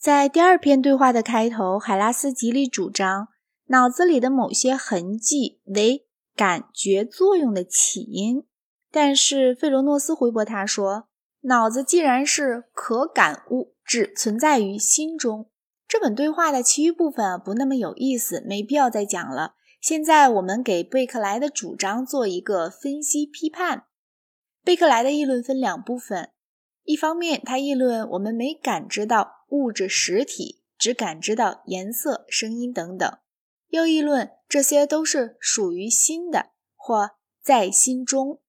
在第二篇对话的开头，海拉斯极力主张脑子里的某些痕迹为感觉作用的起因，但是费罗诺斯回驳他说：“脑子既然是可感物，只存在于心中。”这本对话的其余部分不那么有意思，没必要再讲了。现在我们给贝克莱的主张做一个分析批判。贝克莱的议论分两部分，一方面他议论我们没感知到物质实体，只感知到颜色、声音等等；又议论这些都是属于心的或在心中。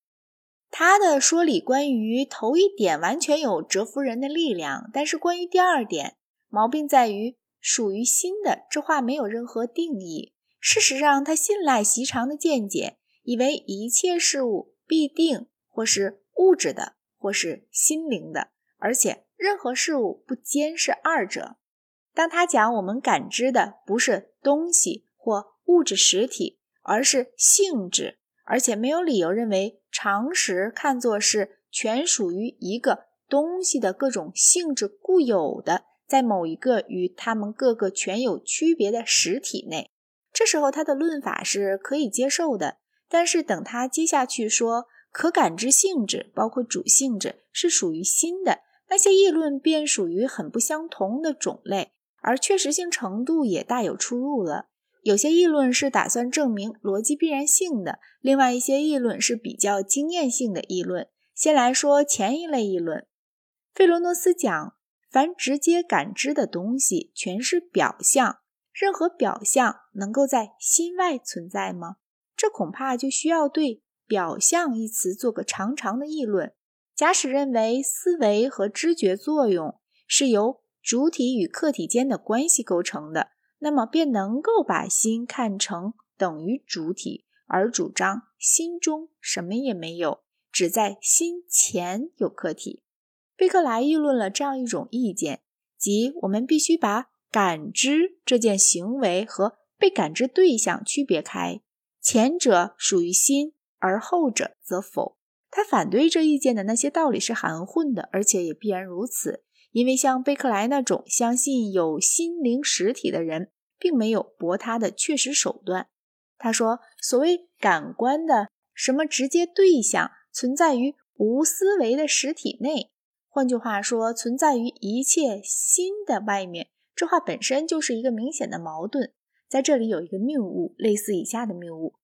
他的说理关于头一点完全有折服人的力量，但是关于第二点，毛病在于属于心的这话没有任何定义。事实上，他信赖习常的见解，以为一切事物必定或是物质的，或是心灵的，而且任何事物不兼是二者。当他讲我们感知的不是东西或物质实体，而是性质，而且没有理由认为常识看作是全属于一个东西的各种性质固有的，在某一个与它们各个全有区别的实体内。这时候他的论法是可以接受的，但是等他接下去说可感知性质，包括主性质是属于新的，那些议论便属于很不相同的种类，而确实性程度也大有出入了。有些议论是打算证明逻辑必然性的，另外一些议论是比较经验性的议论。先来说前一类议论，费罗诺斯讲，凡直接感知的东西全是表象。任何表象能够在心外存在吗？这恐怕就需要对“表象”一词做个长长的议论。假使认为思维和知觉作用是由主体与客体间的关系构成的，那么便能够把心看成等于主体，而主张心中什么也没有，只在心前有客体。贝克莱议论了这样一种意见，即我们必须把。感知这件行为和被感知对象区别开，前者属于心，而后者则否。他反对这意见的那些道理是含混的，而且也必然如此，因为像贝克莱那种相信有心灵实体的人，并没有驳他的确实手段。他说：“所谓感官的什么直接对象，存在于无思维的实体内，换句话说，存在于一切心的外面。”这话本身就是一个明显的矛盾。在这里有一个谬误，类似以下的谬误：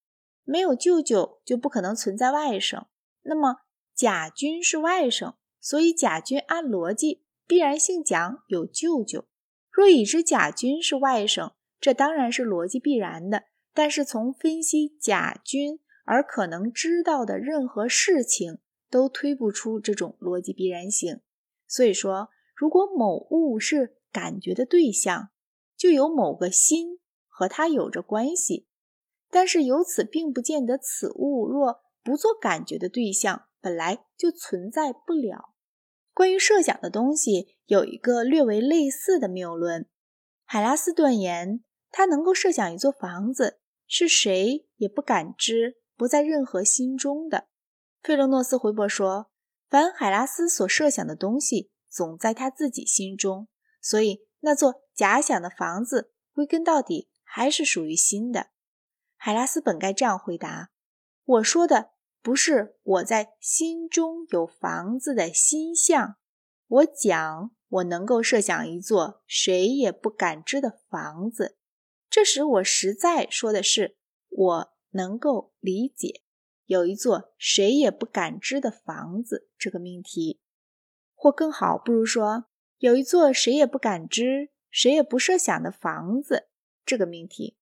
没有舅舅就不可能存在外甥。那么贾军是外甥，所以贾军按逻辑必然姓蒋，有舅舅。若已知贾军是外甥，这当然是逻辑必然的。但是从分析贾军而可能知道的任何事情，都推不出这种逻辑必然性。所以说，如果某物是感觉的对象就有某个心和它有着关系，但是由此并不见得此物若不做感觉的对象，本来就存在不了。关于设想的东西，有一个略为类似的谬论。海拉斯断言，他能够设想一座房子，是谁也不感知，不在任何心中的。费罗诺斯回驳说，凡海拉斯所设想的东西，总在他自己心中。所以，那座假想的房子归根到底还是属于心的。海拉斯本该这样回答：“我说的不是我在心中有房子的心象，我讲我能够设想一座谁也不感知的房子。这时，我实在说的是我能够理解有一座谁也不感知的房子这个命题，或更好，不如说。”有一座谁也不感知、谁也不设想的房子，这个命题，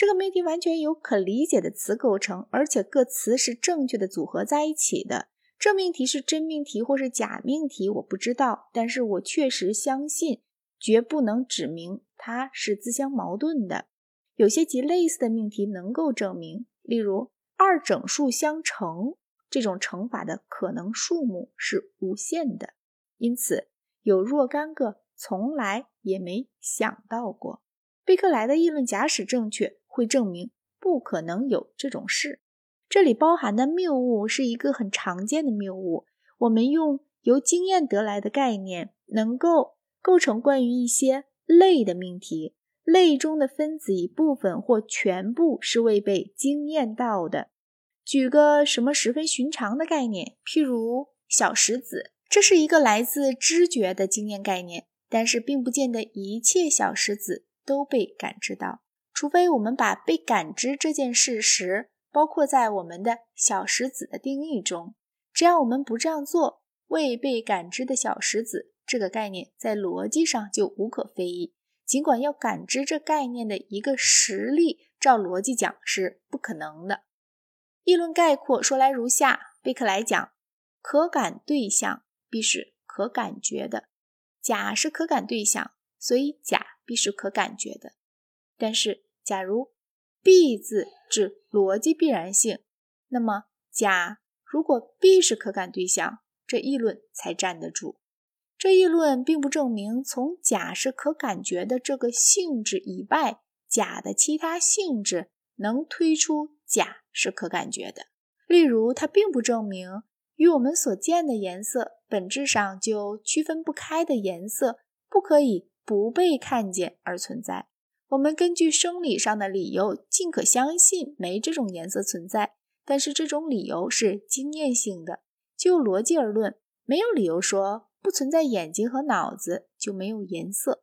这个命题完全由可理解的词构成，而且各词是正确的组合在一起的。这命题是真命题或是假命题，我不知道，但是我确实相信，绝不能指明它是自相矛盾的。有些极类似的命题能够证明，例如二整数相乘这种乘法的可能数目是无限的，因此。有若干个从来也没想到过。贝克莱的议论，假使正确，会证明不可能有这种事。这里包含的谬误是一个很常见的谬误。我们用由经验得来的概念，能够构成关于一些类的命题，类中的分子一部分或全部是未被经验到的。举个什么十分寻常的概念，譬如小石子，这是一个来自知觉的经验概念，但是并不见得一切小石子都被感知到，除非我们把被感知这件事实包括在我们的小石子的定义中。只要我们不这样做，未被感知的小石子这个概念在逻辑上就无可非议。尽管要感知这概念的一个实例，照逻辑讲是不可能的。议论概括说来如下：贝克来讲，可感对象必是可感觉的，甲是可感对象，所以甲必是可感觉的。但是，假如 B 字指逻辑必然性，那么甲如果 B 是可感对象，这议论才站得住。这议论并不证明从甲是可感觉的这个性质以外，甲的其他性质能推出甲。是可感觉的，例如，它并不证明与我们所见的颜色本质上就区分不开的颜色不可以不被看见而存在。我们根据生理上的理由，尽可相信没这种颜色存在，但是这种理由是经验性的。就逻辑而论，没有理由说不存在眼睛和脑子就没有颜色。